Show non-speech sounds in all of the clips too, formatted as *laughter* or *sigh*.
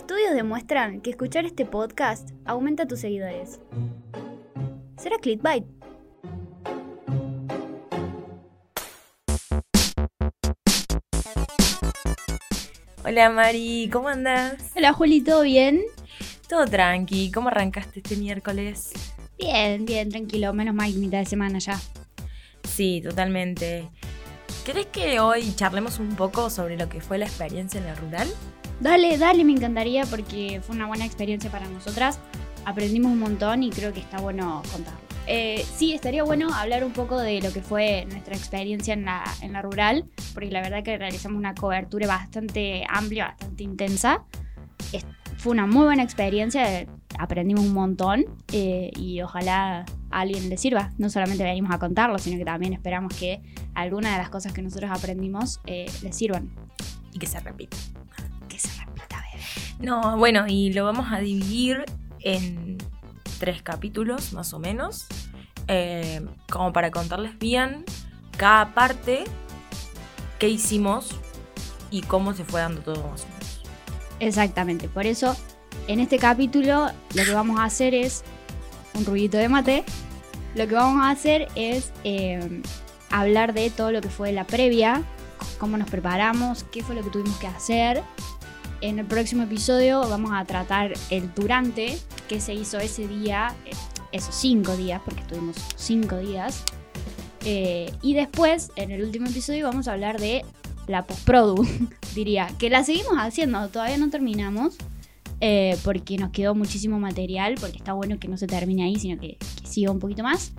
Estudios demuestran que escuchar este podcast aumenta tus seguidores. ¿Será clickbait? Hola Mari, ¿cómo andas? Hola Juli, ¿todo bien? Todo tranqui, ¿cómo arrancaste este miércoles? Bien, bien, tranquilo, menos mal que mitad de semana ya. Sí, totalmente. ¿Querés que hoy charlemos un poco sobre lo que fue la experiencia en la rural? Dale, dale, me encantaría porque fue una buena experiencia para nosotras. Aprendimos un montón y creo que está bueno contarlo. Eh, sí, estaría bueno hablar un poco de lo que fue nuestra experiencia en la, rural, porque la verdad que realizamos una cobertura bastante amplia, bastante intensa. Fue una muy buena experiencia, aprendimos un montón eh, y ojalá a alguien le sirva. No solamente venimos a contarlo, sino que también esperamos que alguna de las cosas que nosotros aprendimos eh, les sirvan. Y que se repita. No, bueno, y lo vamos a dividir en tres capítulos, más o menos, eh, como para contarles bien cada parte, qué hicimos y cómo se fue dando todo más o menos. Exactamente, por eso en este capítulo lo que vamos a hacer es un ruidito de mate. Lo que vamos a hacer es eh, hablar de todo lo que fue la previa, cómo nos preparamos, qué fue lo que tuvimos que hacer. En el próximo episodio vamos a tratar el durante, qué se hizo ese día, eh, esos cinco días, porque estuvimos cinco días. Eh, y después, en el último episodio, vamos a hablar de la postprodu, *laughs* diría, que la seguimos haciendo, todavía no terminamos, eh, porque nos quedó muchísimo material, porque está bueno que no se termine ahí, sino que, que siga un poquito más.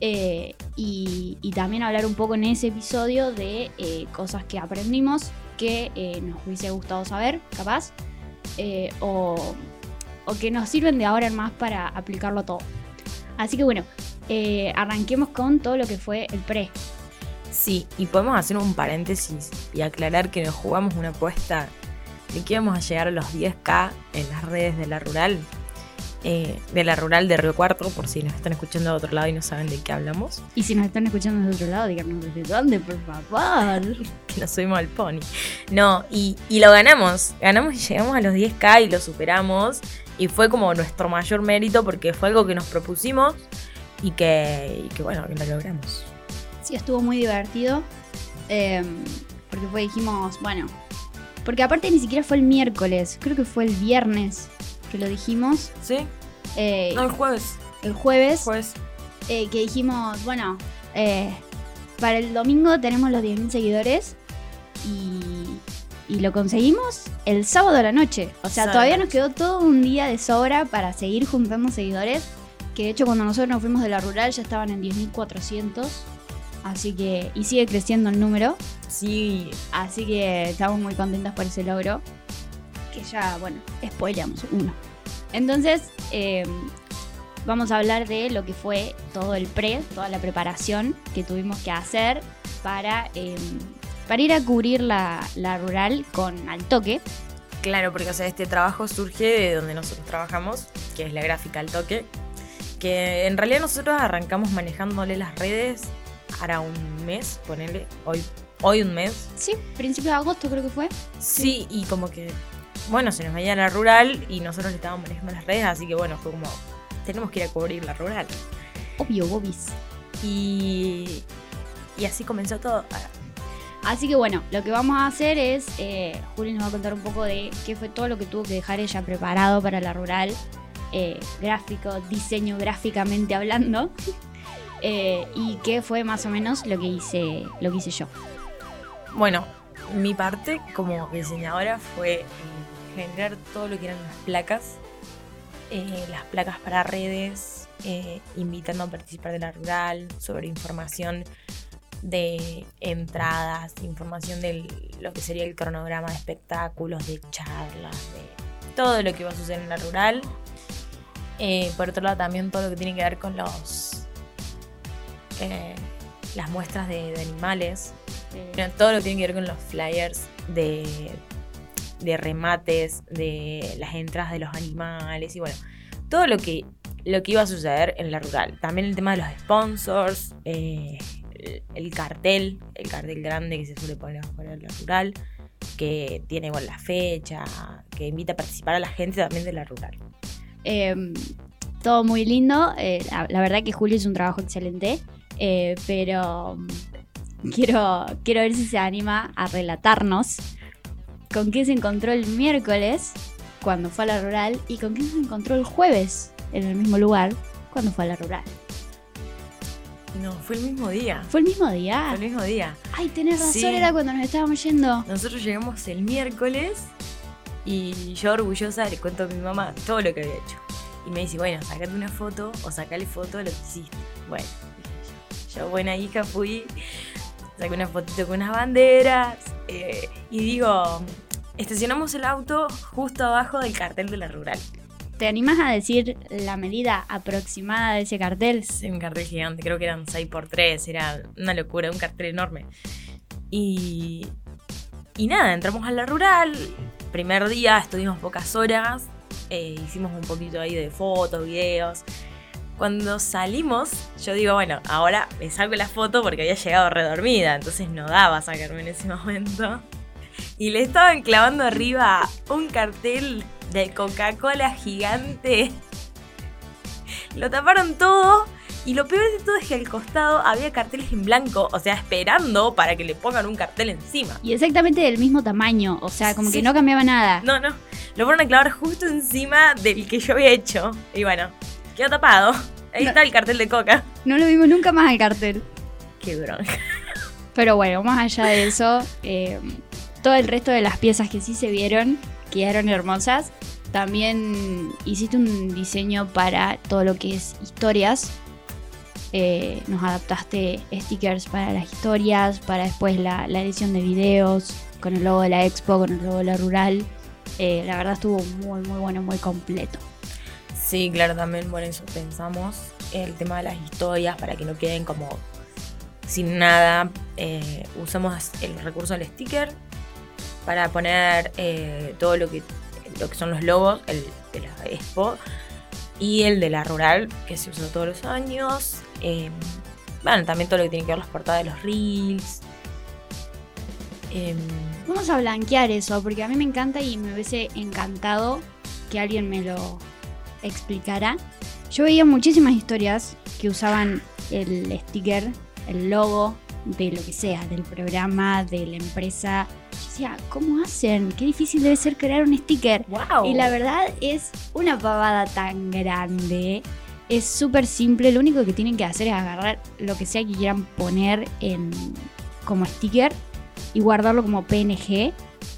Eh, y, y también hablar un poco en ese episodio de eh, cosas que aprendimos que eh, nos hubiese gustado saber, capaz, eh, o, o que nos sirven de ahora en más para aplicarlo todo. Así que bueno, eh, arranquemos con todo lo que fue el pre. Sí, y podemos hacer un paréntesis y aclarar que nos jugamos una apuesta de que íbamos a llegar a los 10k en las redes de la rural. Eh, de la rural de Río Cuarto, por si nos están escuchando de otro lado y no saben de qué hablamos, Y si nos están escuchando desde otro lado, díganos desde dónde, por favor. *laughs* que nos subimos al pony. No, y, y lo ganamos, ganamos y llegamos a los 10k y lo superamos. Y fue como nuestro mayor mérito porque fue algo que nos propusimos y que, y que bueno, que lo logramos. Sí, estuvo muy divertido. eh, porque fue, dijimos, bueno. Porque aparte ni siquiera fue el miércoles, creo que fue el viernes que lo dijimos. ¿Sí? eh, No, el jueves. el jueves, Jueves. eh, que dijimos, bueno, eh, para el domingo tenemos los 10.000 seguidores y, y lo conseguimos el sábado a la noche. O sea, todavía nos quedó todo un día de sobra para seguir juntando seguidores. Que de hecho cuando nosotros nos fuimos de la rural ya estaban en 10.400. Así que, y sigue creciendo el número. Sí, Así que estamos muy contentos por ese logro. Que ya, bueno, spoileamos uno. Entonces, eh, vamos a hablar de lo que fue todo el pre, toda la preparación que tuvimos que hacer para, eh, para ir a cubrir la, la rural con al toque. Claro, porque o sea, este trabajo surge de donde nosotros trabajamos, que es la gráfica al toque, que en realidad nosotros arrancamos manejándole las redes hará un mes, ponele, hoy, hoy un mes. Sí, principio de agosto creo que fue. Sí, y como que, bueno, se nos veía la rural y nosotros le estábamos manejando las redes, así que bueno, fue como, tenemos que ir a cubrir la rural. Obvio, bobis. Y, y así comenzó todo. Así que bueno, lo que vamos a hacer es, eh, Juli nos va a contar un poco de qué fue todo lo que tuvo que dejar ella preparado para la rural, eh, gráfico, diseño gráficamente hablando, *laughs* eh, y qué fue más o menos lo que hice, lo que hice yo. Bueno, mi parte como diseñadora fue generar todo lo que eran las placas, eh, las placas para redes, eh, invitando a participar de la rural, sobre información de entradas, información de lo que sería el cronograma de espectáculos, de charlas, de todo lo que va a suceder en la rural. Eh, por otro lado, también todo lo que tiene que ver con los eh, las muestras de- de animales, todo lo que tiene que ver con los flyers de, de remates, de las entradas de los animales y bueno, todo lo que, lo que iba a suceder en la rural. También el tema de los sponsors, eh, el, el cartel, el cartel grande que se suele poner afuera de la rural. que tiene igual la fecha, que invita a participar a la gente también de la rural. Em, todo muy lindo. eh, la, la verdad que Julio hizo un trabajo excelente. eh, pero mm, quiero, quiero ver si se anima a relatarnos con qué se encontró el miércoles cuando fue a la rural y con qué se encontró el jueves en el mismo lugar cuando fue a la rural. No, fue el mismo día. ¿Fue el mismo día? Fue el mismo día. Ay, tenés razón, Sí. era cuando nos estábamos yendo. Nosotros llegamos el miércoles y yo orgullosa le cuento a mi mamá todo lo que había hecho. Y me dice, bueno, sacate una foto o sacale foto de lo que hiciste. Bueno, dije yo, yo buena hija fui, saqué una fotito con unas banderas eh, y digo, estacionamos el auto justo abajo del cartel de la rural. ¿Te animas a decir la medida aproximada de ese cartel? Es un cartel gigante, creo que eran 6x3, era una locura, un cartel enorme. Y, y nada, entramos a la rural, primer día estuvimos pocas horas, eh, hicimos un poquito ahí de fotos, videos. Cuando salimos, yo digo, bueno, ahora me saco la foto porque había llegado redormida, entonces no daba sacarme en ese *laughs* momento. Y le estaban clavando arriba un cartel de Coca-Cola gigante. Lo taparon todo y lo peor de todo es que al costado había carteles en blanco, o sea, esperando para que le pongan un cartel encima. Y exactamente del mismo tamaño, o sea, como Sí. que no cambiaba nada. No, no, lo fueron a clavar justo encima del que yo había hecho. Y bueno, quedó tapado. *laughs* Ahí No. está el cartel de Coca. No lo vimos nunca más al cartel. Qué bronca. *laughs* Pero bueno, más allá de eso, eh, todo el resto de las piezas que sí se vieron quedaron hermosas. También hiciste un diseño para todo lo que es historias. Eh, nos adaptaste stickers para las historias, para después la, la edición de videos, con el logo de la expo, con el logo de la rural. Eh, la verdad estuvo muy, muy bueno, muy completo. Sí, claro, también por eso pensamos el tema de las historias para que no queden como sin nada. Eh, usamos el recurso del sticker para poner eh, todo lo que, lo que son los logos, el de la expo y el de la rural, que se usa todos los años. Eh, bueno, también todo lo que tiene que ver las portadas de los reels. Em, Vamos a blanquear eso, porque a mí me encanta y me hubiese encantado que alguien me lo explicara. Yo veía muchísimas historias que usaban el sticker, el logo de lo que sea, del programa, de la empresa. Yo decía, ¿cómo hacen? Qué difícil debe ser crear un sticker. ¡Wow! Y la verdad es una pavada tan grande. Es súper simple. Lo único que tienen que hacer es agarrar lo que sea que quieran poner en, como sticker y guardarlo como PNG,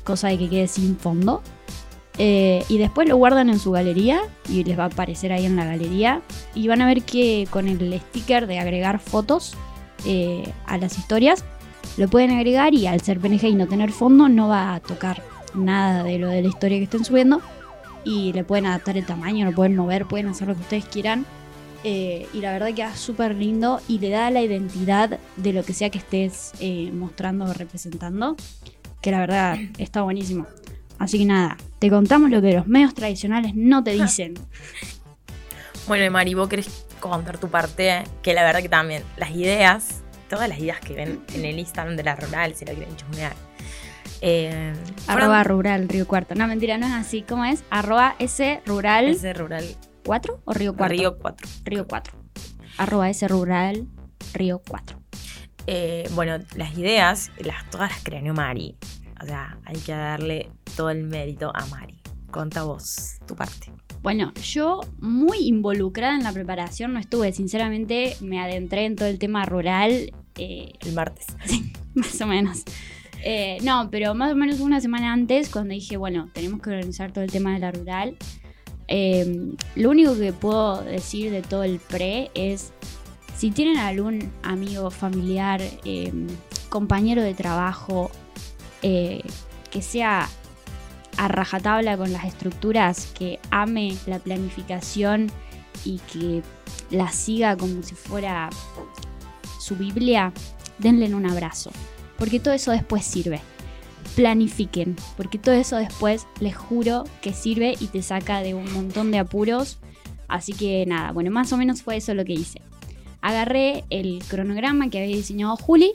cosa de que quede sin fondo. Eh, y después lo guardan en su galería y les va a aparecer ahí en la galería. Y van a ver que con el sticker de agregar fotos eh, a las historias, lo pueden agregar y al ser PNG y no tener fondo, no va a tocar nada de lo de la historia que estén subiendo. Y le pueden adaptar el tamaño, lo pueden mover, pueden hacer lo que ustedes quieran. Eh, y la verdad queda súper lindo y le da la identidad de lo que sea que estés eh, mostrando o representando. Que la verdad está buenísimo. Así que nada, te contamos lo que los medios tradicionales no te *laughs* dicen. Bueno, Mari, vos querés contar tu parte, que la verdad que también las ideas, todas las ideas que ven en el Instagram de la rural, si la quieren chusmear. Eh, fueron- Arroba rural Río Cuarto. No, mentira, no es así. ¿Cómo es? Arroba S rural ese rural 4 o Río Cuarto? Río 4. Río 4. Arroba S rural Río 4. Eh, bueno, las ideas, las, todas las creó Mari. O sea, hay que darle todo el mérito a Mari. Conta vos tu parte. Bueno, yo muy involucrada en la preparación no estuve. Sinceramente, me adentré en todo el tema rural. eh, El martes. *laughs* más o menos. Eh, no, pero más o menos una semana antes, cuando dije, bueno, tenemos que organizar todo el tema de la rural. eh, lo único que puedo decir de todo el pre es, si tienen algún amigo, familiar, compañero de trabajo, que sea a rajatabla con las estructuras, que ame la planificación y que la siga como si fuera su Biblia, denle un abrazo. Porque todo eso después sirve. Planifiquen, porque todo eso después les juro que sirve y te saca de un montón de apuros. Así que nada, bueno, más o menos fue eso lo que hice. Agarré el cronograma que había diseñado Juli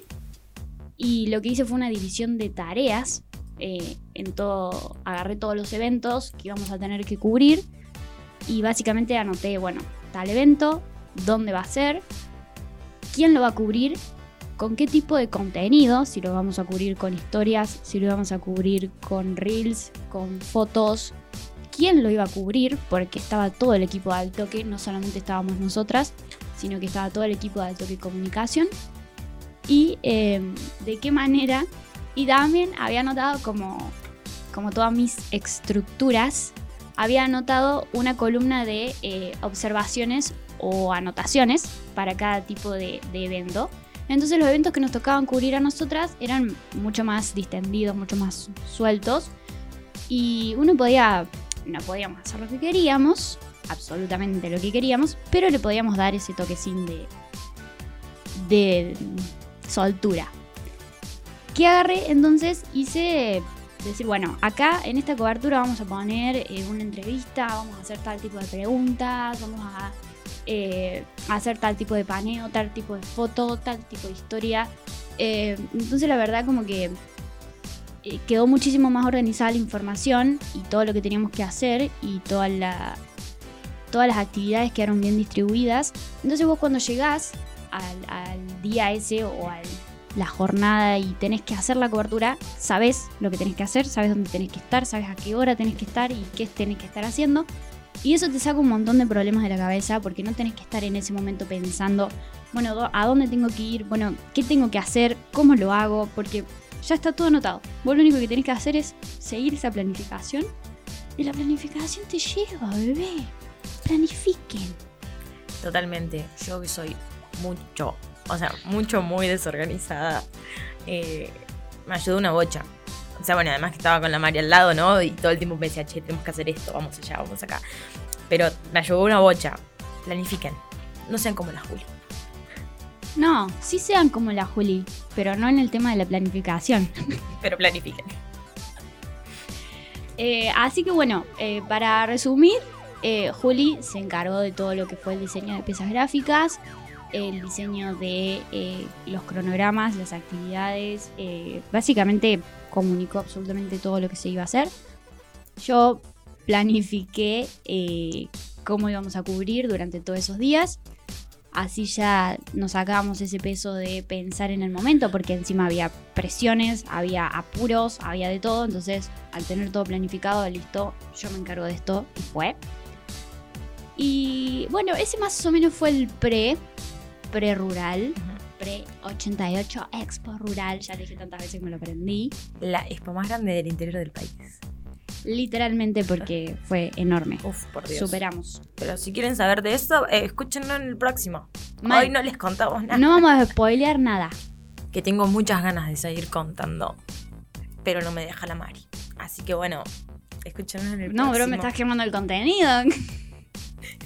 y lo que hice fue una división de tareas eh, en todo, agarré todos los eventos que íbamos a tener que cubrir y básicamente anoté, bueno, tal evento, dónde va a ser, quién lo va a cubrir, con qué tipo de contenido, si lo vamos a cubrir con historias, si lo vamos a cubrir con reels, con fotos, quién lo iba a cubrir, porque estaba todo el equipo de Altoque, no solamente estábamos nosotras, sino que estaba todo el equipo de Altoque Comunicación, y eh, de qué manera, y también había notado como, como todas mis estructuras, había anotado una columna de eh, observaciones o anotaciones para cada tipo de, de evento. Entonces los eventos que nos tocaban cubrir a nosotras eran mucho más distendidos, mucho más sueltos. Y uno podía, no podíamos hacer lo que queríamos, absolutamente lo que queríamos, pero le podíamos dar ese toquecín de, de soltura. ¿Qué agarré? Entonces hice decir, bueno, acá en esta cobertura vamos a poner eh, una entrevista, vamos a hacer tal tipo de preguntas, vamos a eh, hacer tal tipo de paneo, tal tipo de foto, tal tipo de historia. Eh, entonces la verdad como que quedó muchísimo más organizada la información y todo lo que teníamos que hacer y toda la, todas las actividades quedaron bien distribuidas. Entonces vos cuando llegás al, al día ese o a la jornada y tenés que hacer la cobertura, sabes lo que tenés que hacer, sabes dónde tenés que estar, sabes a qué hora tenés que estar y qué tenés que estar haciendo. Y eso te saca un montón de problemas de la cabeza porque no tenés que estar en ese momento pensando, bueno, ¿a dónde tengo que ir? Bueno, ¿qué tengo que hacer? ¿Cómo lo hago? Porque ya está todo anotado. Vos lo único que tenés que hacer es seguir esa planificación y la planificación te lleva, bebé. Planifiquen. Totalmente. Yo que soy mucho, o sea, mucho, muy desorganizada. eh, me ayudó una bocha. O sea, bueno, además que estaba con la María al lado, ¿no? Y todo el tiempo me decía, che, tenemos que hacer esto, vamos allá, vamos acá. Pero me ayudó una bocha. Planifiquen. No sean como la Juli. No, sí sean como la Juli, pero no en el tema de la planificación. *laughs* Pero planifiquen. *laughs* Eh, así que bueno, eh, para resumir, eh, Juli se encargó de todo lo que fue el diseño de piezas gráficas, el diseño de eh, los cronogramas, las actividades, eh, básicamente comunicó absolutamente todo lo que se iba a hacer. Yo planifiqué eh, cómo íbamos a cubrir durante todos esos días. Así ya nos sacábamos ese peso de pensar en el momento, porque encima había presiones, había apuros, había de todo. Entonces, al tener todo planificado, listo, yo me encargo de esto y fue. Y bueno, ese más o menos fue el pre, pre-rural, pre-88 Expo Rural. Ya dije tantas veces que me lo aprendí. La expo más grande del interior del país. Literalmente porque fue enorme. Uf, por Dios. Superamos. Pero si quieren saber de eso, eh, escúchenlo en el próximo. Mal. Hoy no les contamos nada. No vamos a spoilear nada. Que tengo muchas ganas de seguir contando. Pero no me deja la Mari. Así que bueno, escúchenlo en el próximo. No, bro, me estás quemando el contenido. *laughs*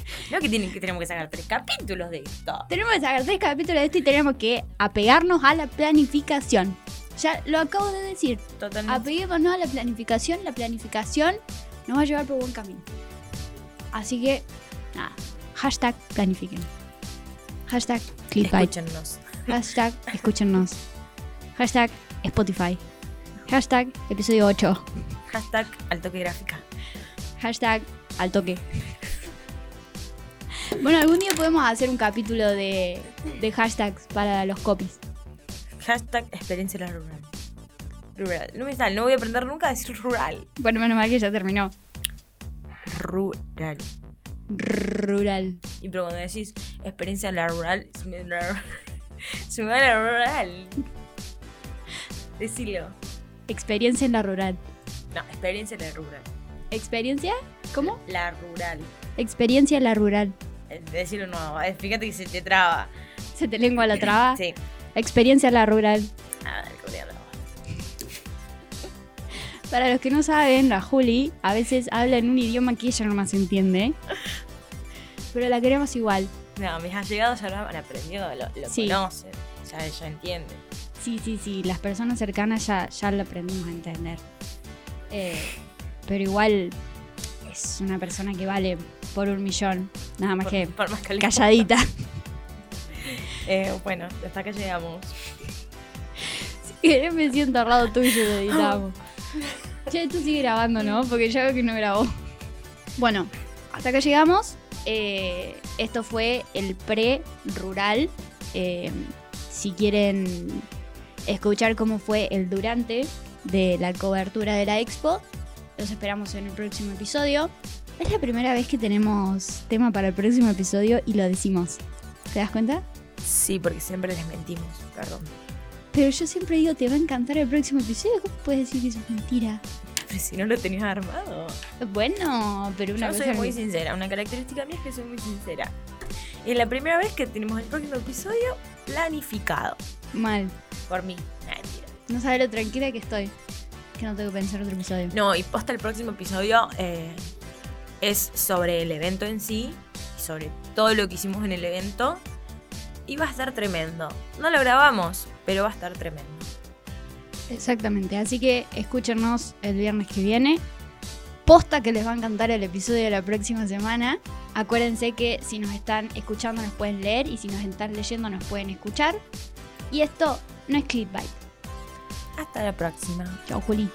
*laughs* No que, tienen, que tenemos que sacar tres capítulos de esto. tenemos que sacar tres capítulos de esto y tenemos que apegarnos a la planificación. Ya lo acabo de decir. Totalmente. Apeguémonos a la planificación. La planificación nos va a llevar por buen camino. Así que, nada. Hashtag planifiquen. Hashtag clickbait. Escúchennos. Hashtag *laughs* escúchennos. Hashtag Spotify. Hashtag episodio 8. Hashtag al toque gráfica. Hashtag al toque. Bueno, algún día podemos hacer un capítulo de, de hashtags para los copies. Hashtag experiencia en la rural. Rural. No me sale, no voy a aprender nunca a decir rural. Bueno, menos mal que ya terminó. Rural. Rural. Y pero cuando decís experiencia en la rural, se me, la- *laughs* se me va la rural. Decilo. Experiencia en la rural. No, experiencia en la rural. ¿Experiencia? ¿Cómo? La rural. Experiencia en la rural. Eh, Decilo nuevo. eh, Fíjate que se te traba. ¿Se te lengua la *clears throat* traba? Sí. Experiencia en la rural. A ver, coreano. Para los que no saben, la Juli a veces habla en un idioma que ella no más entiende. *laughs* Pero la queremos igual. No, mis allegados ya lo han aprendido, lo, lo Sí. conocen. Ya, ya entienden. Sí, sí, sí. Las personas cercanas ya, ya lo aprendimos a entender. Eh, pero igual es una persona que vale por un millón. Nada más Por- que por más que le- calladita. *laughs* Eh, bueno, hasta acá llegamos. Si querés me siento al lado tuyo y *laughs* editamos. Che, esto sigue grabando, ¿no? Porque ya veo que no grabó. Bueno, hasta acá llegamos. Eh, esto fue el pre-rural. Eh, si quieren escuchar cómo fue el durante de la cobertura de la expo, los esperamos en el próximo episodio. Es la primera vez que tenemos tema para el próximo episodio y lo decimos. ¿Te das cuenta? Sí, porque siempre les mentimos, perdón. Pero yo siempre digo, te va a encantar el próximo episodio. ¿Cómo puedes decir que eso es mentira? Pero si no lo tenías armado. Bueno, pero una Yo cosa soy muy sincera, una característica mía es que soy muy sincera. Y es la primera vez que tenemos el próximo episodio planificado. mal. Por mí. Nah, mentira. No sabes lo tranquila que estoy. Que no tengo que pensar otro episodio. No, y posta el próximo episodio eh, es sobre el evento en sí, sobre todo lo que hicimos en el evento. Y va a estar tremendo. No lo grabamos, pero va a estar tremendo. Exactamente. Así que escúchenos el viernes que viene. Posta que les va a encantar el episodio de la próxima semana. Acuérdense que si nos están escuchando nos pueden leer y si nos están leyendo nos pueden escuchar. Y esto no es clickbait. Hasta la próxima. Chao, Juli.